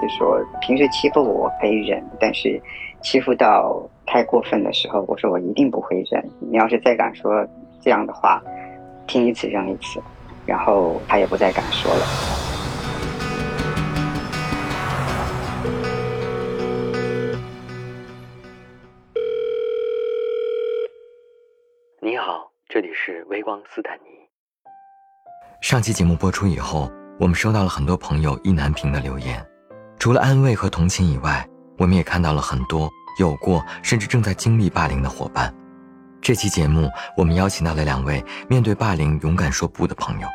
是说平时欺负我我可以忍，但是欺负到太过分的时候，我说我一定不会忍。你要是再敢说这样的话，听一次扔一次。然后他也不再敢说了。你好，这里是微光斯坦尼。上期节目播出以后，我们收到了很多朋友意难平的留言，除了安慰和同情以外，我们也看到了很多有过甚至正在经历霸凌的伙伴。这期节目，我们邀请到了两位面对霸凌勇敢说不的朋友，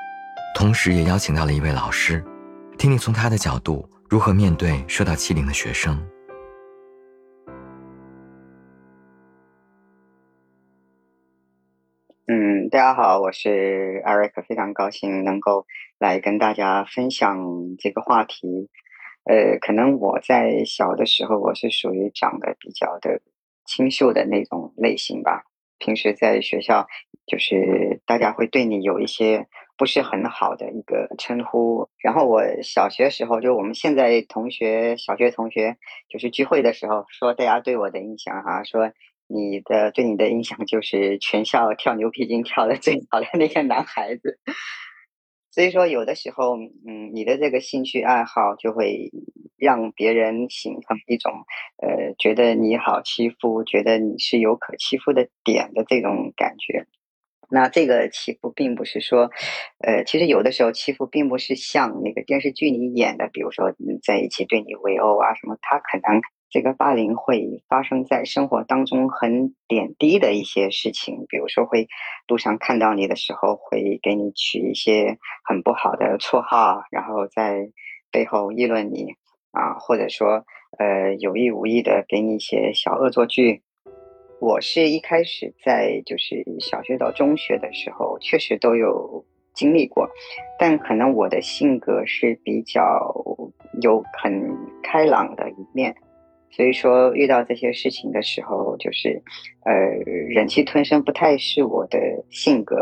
同时也邀请到了一位老师，听听从他的角度如何面对受到欺凌的学生。嗯，大家好，我是艾瑞克，非常高兴能够来跟大家分享这个话题。呃，可能我在小的时候，我是属于长得比较的清秀的那种类型吧。平时在学校，就是大家会对你有一些不是很好的一个称呼。然后我小学时候，就我们现在同学小学同学，就是聚会的时候说，大家对我的印象哈，说你的对你的印象就是全校跳牛皮筋跳的最好的那个男孩子。所以说，有的时候，嗯，你的这个兴趣爱好就会让别人形成一种，呃，觉得你好欺负，觉得你是有可欺负的点的这种感觉。那这个欺负并不是说，呃，其实有的时候欺负并不是像那个电视剧里演的，比如说在一起对你围殴啊什么，他可能。这个霸凌会发生在生活当中很点滴的一些事情，比如说会路上看到你的时候，会给你取一些很不好的绰号，然后在背后议论你啊，或者说呃有意无意的给你一些小恶作剧。我是一开始在就是小学到中学的时候，确实都有经历过，但可能我的性格是比较有很开朗的一面。所以说，遇到这些事情的时候，就是，呃，忍气吞声不太是我的性格。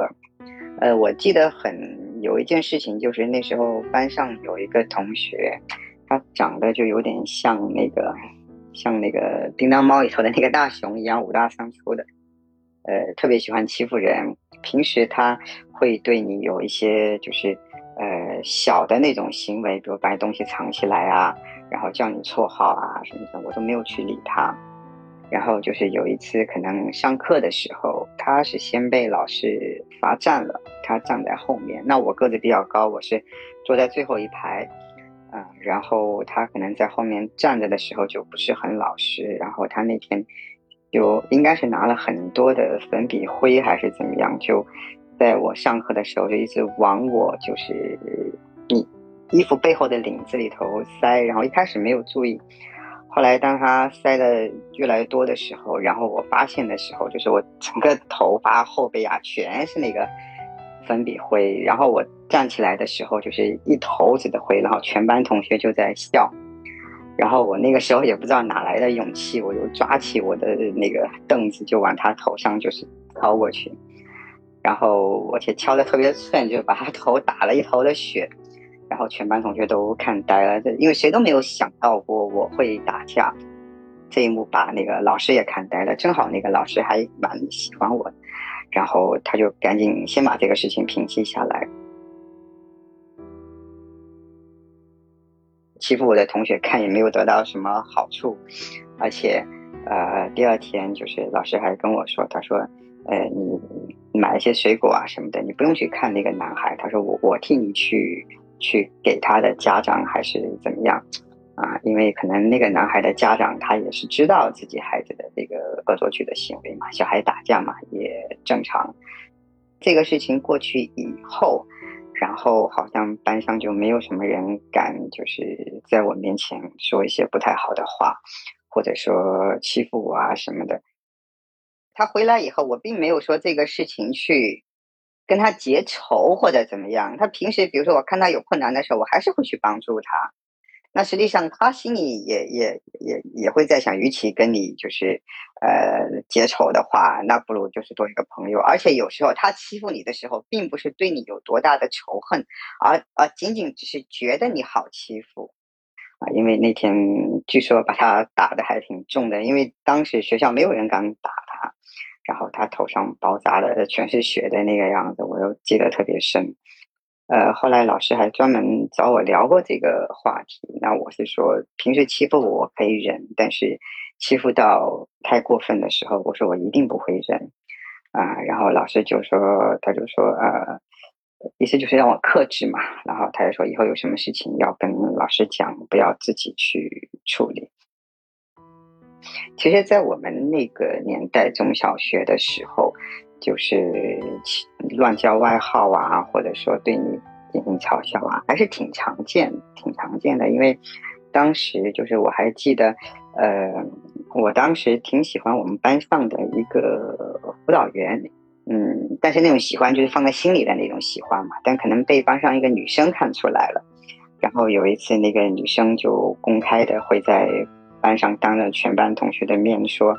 呃，我记得很有一件事情，就是那时候班上有一个同学，他长得就有点像那个，像那个叮当猫里头的那个大熊一样，五大三粗的，呃，特别喜欢欺负人。平时他会对你有一些，就是，呃，小的那种行为，比如把东西藏起来啊。然后叫你绰号啊什么的，我都没有去理他。然后就是有一次，可能上课的时候，他是先被老师罚站了，他站在后面。那我个子比较高，我是坐在最后一排，嗯，然后他可能在后面站着的时候就不是很老实。然后他那天就应该是拿了很多的粉笔灰还是怎么样，就在我上课的时候就一直往我就是。衣服背后的领子里头塞，然后一开始没有注意，后来当他塞的越来越多的时候，然后我发现的时候，就是我整个头发后背啊全是那个粉笔灰，然后我站起来的时候就是一头子的灰，然后全班同学就在笑，然后我那个时候也不知道哪来的勇气，我就抓起我的那个凳子就往他头上就是敲过去，然后而且敲的特别寸，就把他头打了一头的血。然后全班同学都看呆了，因为谁都没有想到过我会打架，这一幕把那个老师也看呆了。正好那个老师还蛮喜欢我，然后他就赶紧先把这个事情平息下来。欺负我的同学看也没有得到什么好处，而且，呃，第二天就是老师还跟我说，他说，呃，你买一些水果啊什么的，你不用去看那个男孩，他说我我替你去。去给他的家长还是怎么样啊？因为可能那个男孩的家长他也是知道自己孩子的这个恶作剧的行为嘛，小孩打架嘛也正常。这个事情过去以后，然后好像班上就没有什么人敢就是在我面前说一些不太好的话，或者说欺负我啊什么的。他回来以后，我并没有说这个事情去。跟他结仇或者怎么样？他平时比如说我看他有困难的时候，我还是会去帮助他。那实际上他心里也也也也会在想，与其跟你就是呃结仇的话，那不如就是多一个朋友。而且有时候他欺负你的时候，并不是对你有多大的仇恨，而而仅仅只是觉得你好欺负。啊，因为那天据说把他打的还挺重的，因为当时学校没有人敢打他，然后他头上包扎的全是血的那个样子，我都记得特别深。呃，后来老师还专门找我聊过这个话题。那我是说，平时欺负我可以忍，但是欺负到太过分的时候，我说我一定不会忍啊。然后老师就说，他就说，呃，意思就是让我克制嘛。然后他就说，以后有什么事情要跟老师讲，不要自己去处理。其实，在我们那个年代，中小学的时候。就是乱叫外号啊，或者说对你进行嘲笑啊，还是挺常见、挺常见的。因为当时就是我还记得，呃，我当时挺喜欢我们班上的一个辅导员，嗯，但是那种喜欢就是放在心里的那种喜欢嘛，但可能被班上一个女生看出来了，然后有一次那个女生就公开的会在。班上当着全班同学的面说，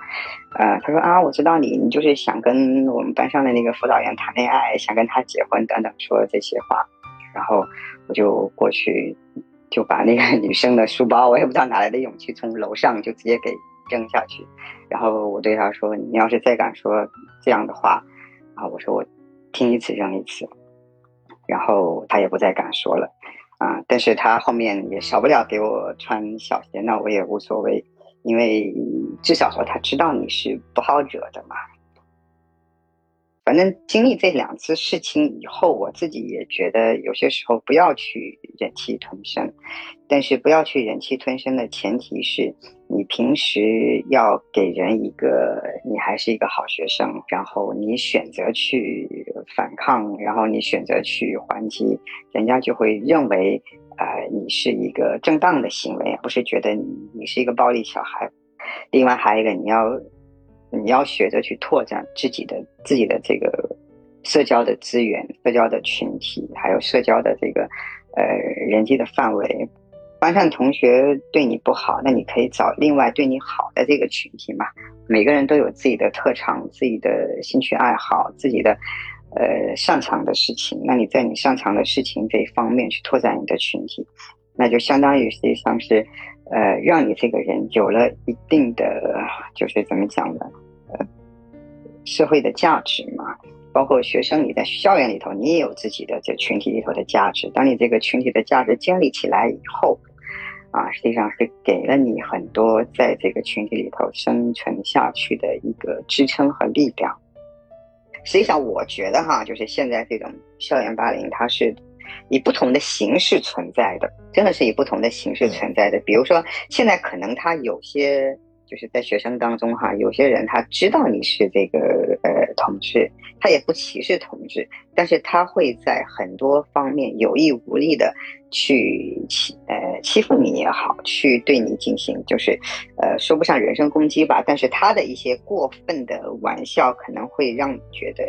呃，他说啊，我知道你，你就是想跟我们班上的那个辅导员谈恋爱，想跟他结婚等等，说这些话。然后我就过去，就把那个女生的书包，我也不知道哪来的勇气，从楼上就直接给扔下去。然后我对他说，你要是再敢说这样的话，啊，我说我听一次扔一次。然后他也不再敢说了。啊，但是他后面也少不了给我穿小鞋，那我也无所谓，因为至少说他知道你是不好惹的嘛。反正经历这两次事情以后，我自己也觉得有些时候不要去忍气吞声，但是不要去忍气吞声的前提是。你平时要给人一个你还是一个好学生，然后你选择去反抗，然后你选择去还击，人家就会认为，呃，你是一个正当的行为，不是觉得你你是一个暴力小孩。另外还有一个，你要你要学着去拓展自己的自己的这个社交的资源、社交的群体，还有社交的这个呃人际的范围。班上同学对你不好，那你可以找另外对你好的这个群体嘛。每个人都有自己的特长、自己的兴趣爱好、自己的呃擅长的事情。那你在你擅长的事情这一方面去拓展你的群体，那就相当于实际上是呃让你这个人有了一定的就是怎么讲呢？呃，社会的价值嘛。包括学生，你在校园里头，你也有自己的这群体里头的价值。当你这个群体的价值建立起来以后，啊，实际上是给了你很多在这个群体里头生存下去的一个支撑和力量。实际上，我觉得哈，就是现在这种校园霸凌，它是以不同的形式存在的，真的是以不同的形式存在的。比如说，现在可能他有些。就是在学生当中哈，有些人他知道你是这个呃同志，他也不歧视同志，但是他会在很多方面有意无意的去欺呃欺负你也好，去对你进行就是呃说不上人身攻击吧，但是他的一些过分的玩笑可能会让你觉得。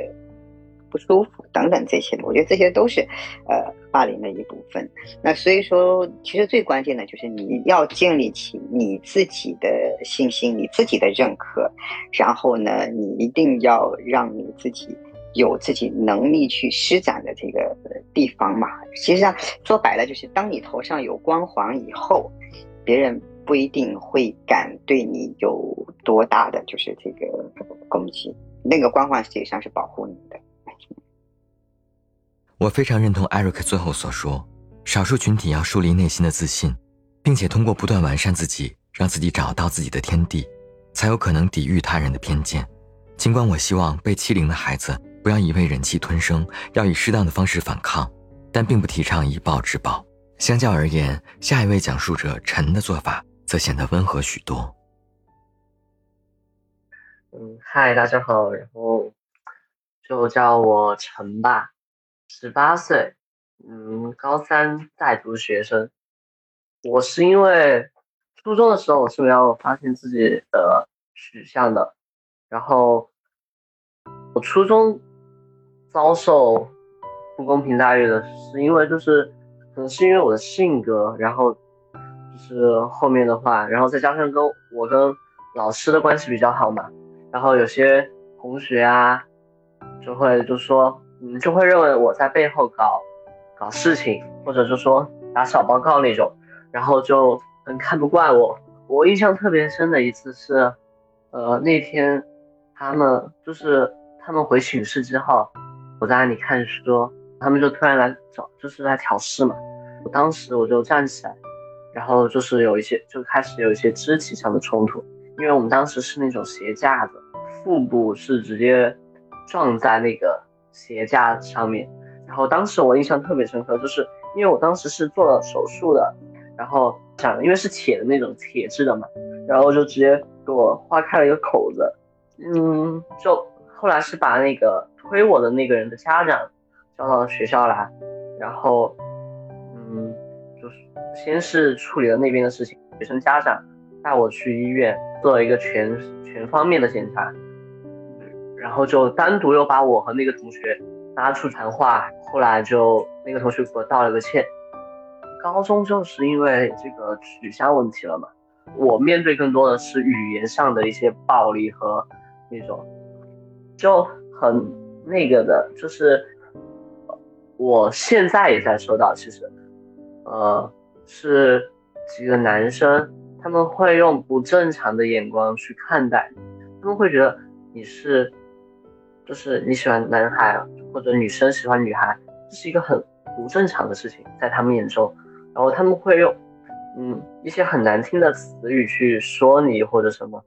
不舒服等等这些的，我觉得这些都是，呃，霸凌的一部分。那所以说，其实最关键的就是你要建立起你自己的信心，你自己的认可，然后呢，你一定要让你自己有自己能力去施展的这个地方嘛。其实上说白了，就是当你头上有光环以后，别人不一定会敢对你有多大的就是这个攻击。那个光环实际上是保护你的。我非常认同艾瑞克最后所说，少数群体要树立内心的自信，并且通过不断完善自己，让自己找到自己的天地，才有可能抵御他人的偏见。尽管我希望被欺凌的孩子不要一味忍气吞声，要以适当的方式反抗，但并不提倡以暴制暴。相较而言，下一位讲述者陈的做法则显得温和许多。嗯，嗨，大家好，然后就叫我陈吧。十八岁，嗯，高三在读学生。我是因为初中的时候我是没有发现自己的取向的，然后我初中遭受不公平待遇的是因为就是可能是因为我的性格，然后就是后面的话，然后再加上跟我跟老师的关系比较好嘛，然后有些同学啊就会就说。嗯，就会认为我在背后搞搞事情，或者就说打小报告那种，然后就很看不惯我。我印象特别深的一次是，呃，那天他们就是他们回寝室之后，我在那里看书，他们就突然来找，就是来挑事嘛。我当时我就站起来，然后就是有一些就开始有一些肢体上的冲突，因为我们当时是那种鞋架子，腹部是直接撞在那个鞋架上面。然后当时我印象特别深刻，就是因为我当时是做了手术的，然后想因为是铁的那种铁质的嘛，然后就直接给我划开了一个口子。嗯，就后来是把那个推我的那个人的家长叫到学校来，然后。嗯，就是先是处理了那边的事情，学生家长带我去医院做了一个全全方面的检查，然后就单独又把我和那个同学拉出谈话，后来就那个同学给我道了个歉。高中就是因为这个取向问题了嘛，我面对更多的是语言上的一些暴力和那种就很那个的，就是我现在也在收到，其实。呃，是几个男生，他们会用不正常的眼光去看待，他们会觉得你是，就是你喜欢男孩或者女生喜欢女孩，这是一个很不正常的事情，在他们眼中，然后他们会用，嗯，一些很难听的词语去说你或者什么，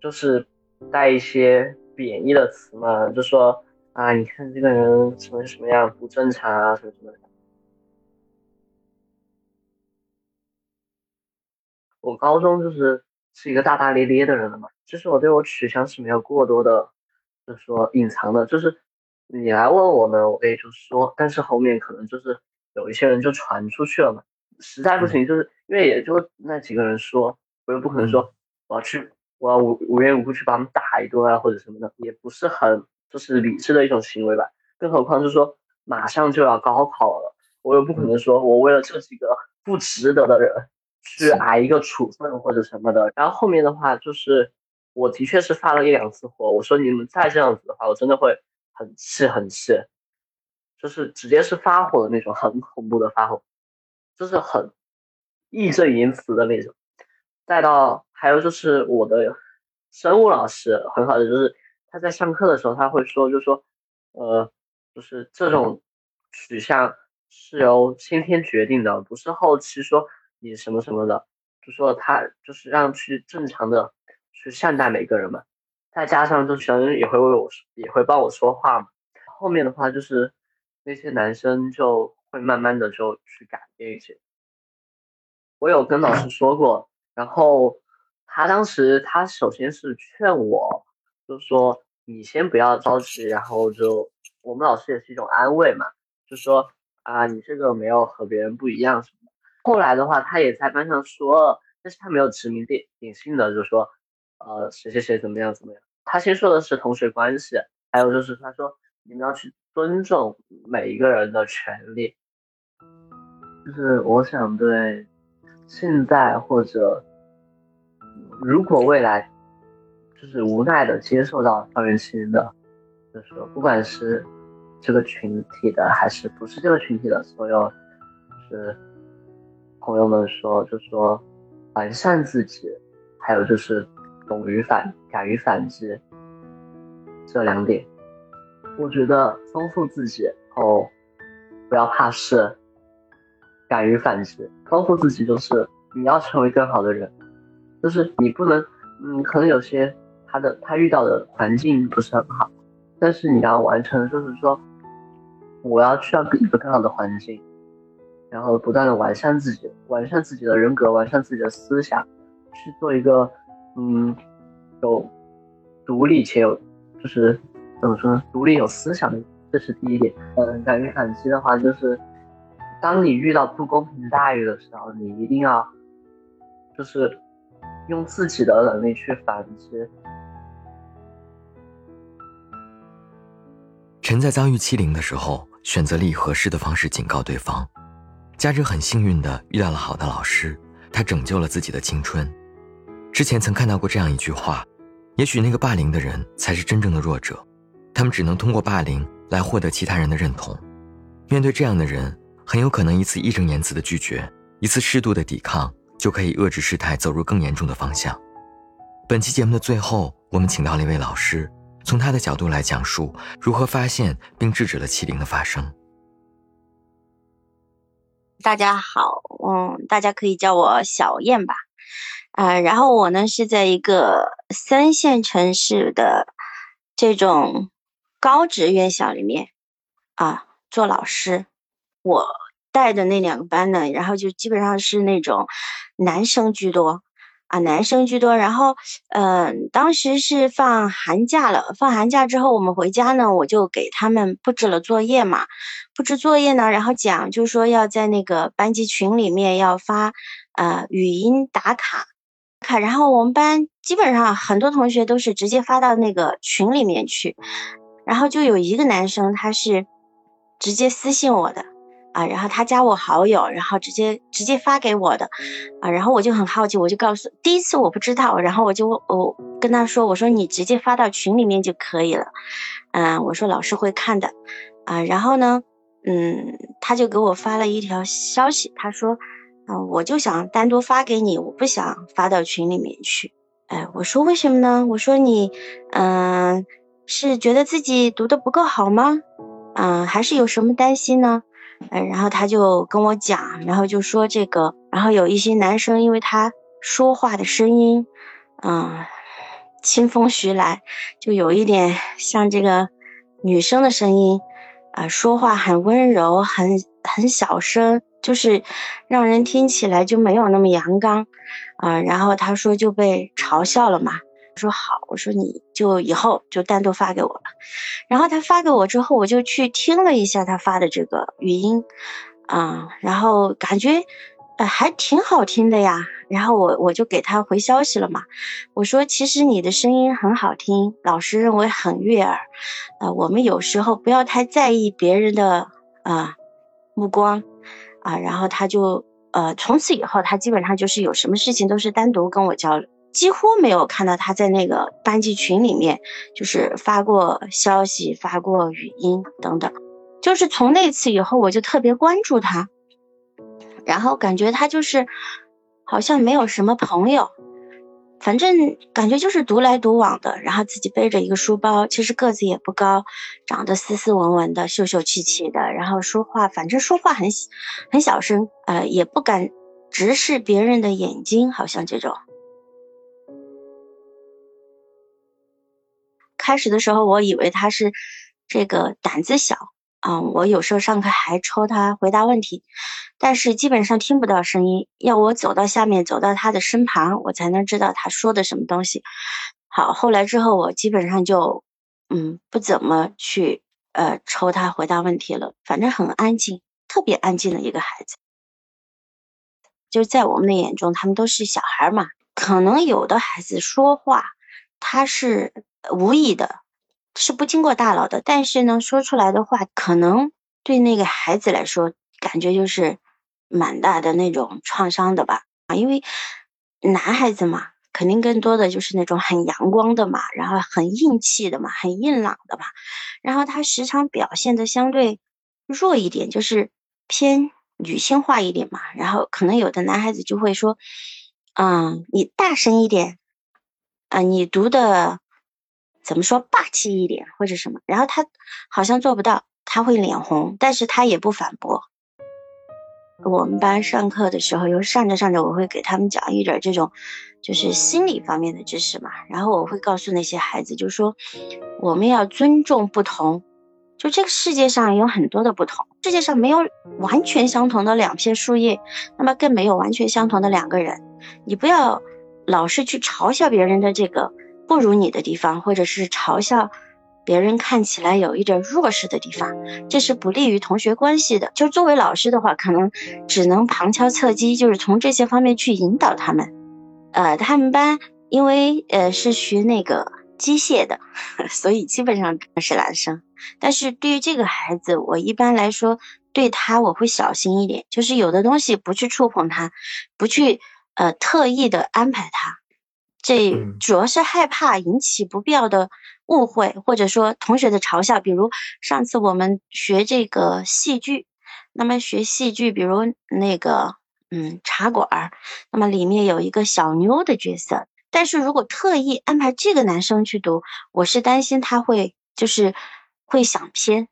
就是带一些贬义的词嘛，就说啊，你看这个人什么什么样不正常啊，什么什么的。我高中就是是一个大大咧咧的人了嘛，就是我对我取向是没有过多的，就是说隐藏的，就是你来问我呢，我可以就说，但是后面可能就是有一些人就传出去了嘛，实在不行，就是因为也就那几个人说，我又不可能说我要去，我要无无缘无故去把他们打一顿啊或者什么的，也不是很就是理智的一种行为吧，更何况就是说马上就要高考了，我又不可能说我为了这几个不值得的人。去挨一个处分或者什么的，然后后面的话就是，我的确是发了一两次火，我说你们再这样子的话，我真的会很气很气，就是直接是发火的那种，很恐怖的发火，就是很义正言辞的那种。再到还有就是我的生物老师很好的，就是他在上课的时候他会说，就说，呃，就是这种取向是由先天决定的，不是后期说。你什么什么的，就说他就是让去正常的去善待每个人嘛，再加上就学生也会为我也会帮我说话嘛。后面的话就是那些男生就会慢慢的就去改变一些。我有跟老师说过，然后他当时他首先是劝我，就说你先不要着急，然后就我们老师也是一种安慰嘛，就说啊你这个没有和别人不一样什么。后来的话，他也在班上说了，但是他没有指名点点姓的，就说，呃，谁谁谁怎么样怎么样。他先说的是同学关系，还有就是他说你们要去尊重每一个人的权利。就是我想对现在或者如果未来就是无奈的接受到校园欺凌的，就是不管是这个群体的还是不是这个群体的所有，就是。朋友们说，就说完善自己，还有就是勇于反、敢于反击这两点。我觉得丰富自己后，不要怕事，敢于反击。丰富自己就是你要成为更好的人，就是你不能，嗯，可能有些他的他遇到的环境不是很好，但是你要完成，就是说我要去到一个更好的环境。然后不断的完善自己，完善自己的人格，完善自己的思想，去做一个，嗯，有独立且有，就是怎么说呢，独立有思想的，这是第一点。嗯，敢于反击的话，就是当你遇到不公平待遇的时候，你一定要，就是用自己的能力去反击。陈在遭遇欺凌的时候，选择了以合适的方式警告对方。嘉哲很幸运的遇到了好的老师，他拯救了自己的青春。之前曾看到过这样一句话：，也许那个霸凌的人才是真正的弱者，他们只能通过霸凌来获得其他人的认同。面对这样的人，很有可能一次义正言辞的拒绝，一次适度的抵抗，就可以遏制事态走入更严重的方向。本期节目的最后，我们请到了一位老师，从他的角度来讲述如何发现并制止了欺凌的发生。大家好，嗯，大家可以叫我小燕吧，啊，然后我呢是在一个三线城市的这种高职院校里面啊做老师，我带的那两个班呢，然后就基本上是那种男生居多。啊，男生居多。然后，嗯，当时是放寒假了。放寒假之后，我们回家呢，我就给他们布置了作业嘛。布置作业呢，然后讲，就说要在那个班级群里面要发，呃，语音打卡卡。然后我们班基本上很多同学都是直接发到那个群里面去。然后就有一个男生，他是直接私信我的。啊，然后他加我好友，然后直接直接发给我的，啊，然后我就很好奇，我就告诉第一次我不知道，然后我就我跟他说，我说你直接发到群里面就可以了，嗯，我说老师会看的，啊，然后呢，嗯，他就给我发了一条消息，他说，啊，我就想单独发给你，我不想发到群里面去，哎，我说为什么呢？我说你，嗯，是觉得自己读的不够好吗？嗯，还是有什么担心呢？嗯，然后他就跟我讲，然后就说这个，然后有一些男生，因为他说话的声音，嗯，清风徐来，就有一点像这个女生的声音，啊，说话很温柔，很很小声，就是让人听起来就没有那么阳刚，啊，然后他说就被嘲笑了嘛。说好，我说你就以后就单独发给我吧。然后他发给我之后，我就去听了一下他发的这个语音，啊，然后感觉呃还挺好听的呀。然后我我就给他回消息了嘛，我说其实你的声音很好听，老师认为很悦耳，呃，我们有时候不要太在意别人的啊目光啊。然后他就呃从此以后，他基本上就是有什么事情都是单独跟我交流。几乎没有看到他在那个班级群里面，就是发过消息、发过语音等等。就是从那次以后，我就特别关注他，然后感觉他就是好像没有什么朋友，反正感觉就是独来独往的。然后自己背着一个书包，其实个子也不高，长得斯斯文文的、秀秀气气的。然后说话，反正说话很很小声，呃，也不敢直视别人的眼睛，好像这种。开始的时候，我以为他是这个胆子小啊，我有时候上课还抽他回答问题，但是基本上听不到声音，要我走到下面，走到他的身旁，我才能知道他说的什么东西。好，后来之后，我基本上就嗯不怎么去呃抽他回答问题了，反正很安静，特别安静的一个孩子。就在我们的眼中，他们都是小孩嘛，可能有的孩子说话他是。无意的，是不经过大脑的，但是呢，说出来的话可能对那个孩子来说，感觉就是蛮大的那种创伤的吧。啊，因为男孩子嘛，肯定更多的就是那种很阳光的嘛，然后很硬气的嘛，很硬朗的嘛。然后他时常表现的相对弱一点，就是偏女性化一点嘛。然后可能有的男孩子就会说，嗯，你大声一点，啊，你读的。怎么说霸气一点或者什么，然后他好像做不到，他会脸红，但是他也不反驳。我们班上课的时候，有上着上着，我会给他们讲一点这种，就是心理方面的知识嘛。然后我会告诉那些孩子，就说我们要尊重不同，就这个世界上有很多的不同，世界上没有完全相同的两片树叶，那么更没有完全相同的两个人。你不要老是去嘲笑别人的这个。不如你的地方，或者是嘲笑别人看起来有一点弱势的地方，这是不利于同学关系的。就作为老师的话，可能只能旁敲侧击，就是从这些方面去引导他们。呃，他们班因为呃是学那个机械的，所以基本上是男生。但是对于这个孩子，我一般来说对他我会小心一点，就是有的东西不去触碰他，不去呃特意的安排他。这主要是害怕引起不必要的误会，或者说同学的嘲笑。比如上次我们学这个戏剧，那么学戏剧，比如那个嗯茶馆儿，那么里面有一个小妞的角色，但是如果特意安排这个男生去读，我是担心他会就是会想偏，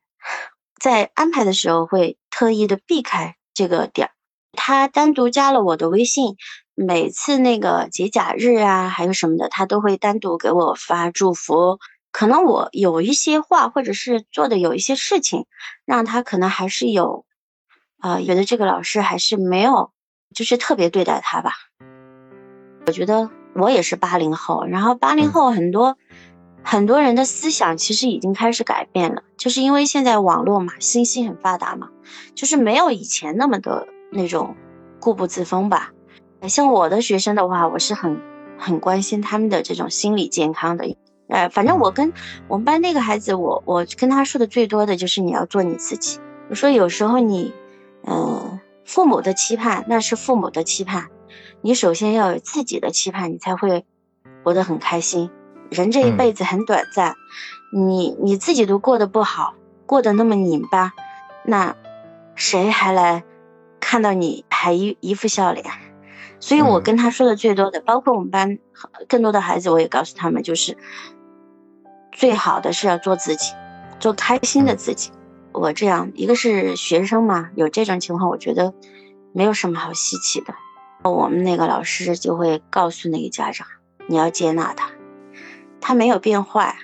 在安排的时候会特意的避开这个点儿。他单独加了我的微信，每次那个节假日啊，还有什么的，他都会单独给我发祝福。可能我有一些话，或者是做的有一些事情，让他可能还是有，啊，觉得这个老师还是没有，就是特别对待他吧。我觉得我也是八零后，然后八零后很多很多人的思想其实已经开始改变了，就是因为现在网络嘛，信息很发达嘛，就是没有以前那么的那种固步自封吧。像我的学生的话，我是很很关心他们的这种心理健康的。呃，反正我跟我们班那个孩子，我我跟他说的最多的就是你要做你自己。我说有时候你，嗯，父母的期盼那是父母的期盼，你首先要有自己的期盼，你才会活得很开心。人这一辈子很短暂，你你自己都过得不好，过得那么拧巴，那谁还来看到你还一一副笑脸？所以我跟他说的最多的，包括我们班更多的孩子，我也告诉他们，就是。最好的是要做自己，做开心的自己。我这样一个是学生嘛，有这种情况，我觉得没有什么好稀奇的。我们那个老师就会告诉那个家长，你要接纳他，他没有变坏，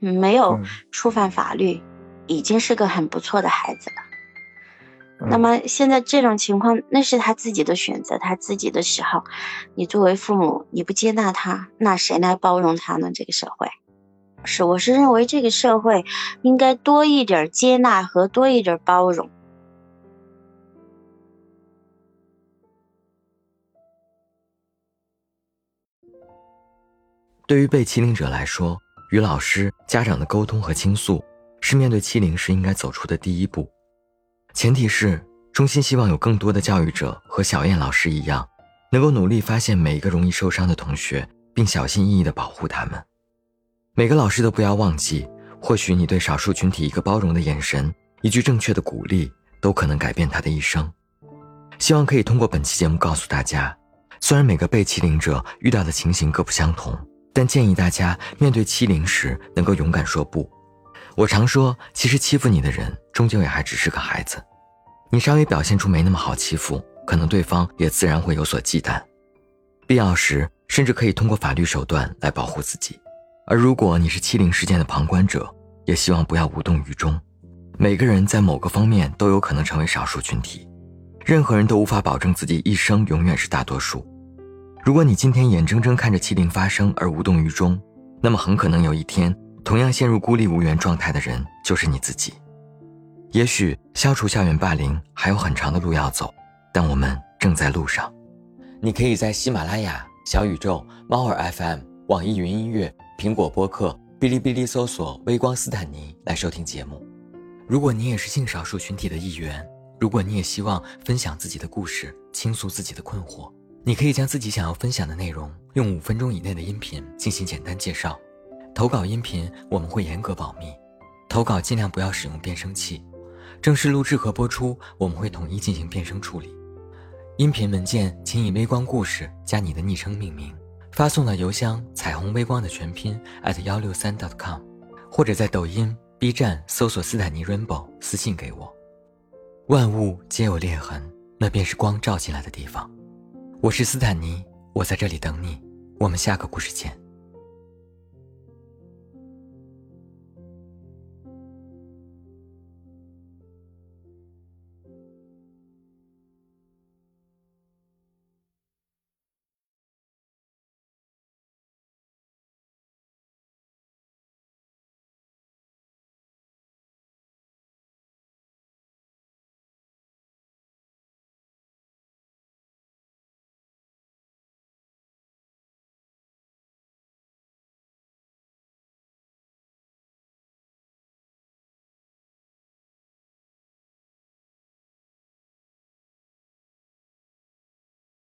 没有触犯法律，已经是个很不错的孩子了。那么现在这种情况，那是他自己的选择，他自己的喜好。你作为父母，你不接纳他，那谁来包容他呢？这个社会。是，我是认为这个社会应该多一点接纳和多一点包容。对于被欺凌者来说，与老师、家长的沟通和倾诉，是面对欺凌时应该走出的第一步。前提是，衷心希望有更多的教育者和小燕老师一样，能够努力发现每一个容易受伤的同学，并小心翼翼的保护他们。每个老师都不要忘记，或许你对少数群体一个包容的眼神，一句正确的鼓励，都可能改变他的一生。希望可以通过本期节目告诉大家，虽然每个被欺凌者遇到的情形各不相同，但建议大家面对欺凌时能够勇敢说不。我常说，其实欺负你的人终究也还只是个孩子，你稍微表现出没那么好欺负，可能对方也自然会有所忌惮，必要时甚至可以通过法律手段来保护自己。而如果你是欺凌事件的旁观者，也希望不要无动于衷。每个人在某个方面都有可能成为少数群体，任何人都无法保证自己一生永远是大多数。如果你今天眼睁睁看着欺凌发生而无动于衷，那么很可能有一天，同样陷入孤立无援状态的人就是你自己。也许消除校园霸凌还有很长的路要走，但我们正在路上。你可以在喜马拉雅、小宇宙、猫耳 FM、网易云音乐。苹果播客、哔哩哔哩搜索“微光斯坦尼”来收听节目。如果你也是性少数群体的一员，如果你也希望分享自己的故事、倾诉自己的困惑，你可以将自己想要分享的内容用五分钟以内的音频进行简单介绍。投稿音频我们会严格保密，投稿尽量不要使用变声器。正式录制和播出我们会统一进行变声处理。音频文件请以“微光故事”加你的昵称命名。发送到邮箱彩虹微光的全拼 at 幺六三 dot com，或者在抖音、B 站搜索斯坦尼 Rainbow 私信给我。万物皆有裂痕，那便是光照进来的地方。我是斯坦尼，我在这里等你。我们下个故事见。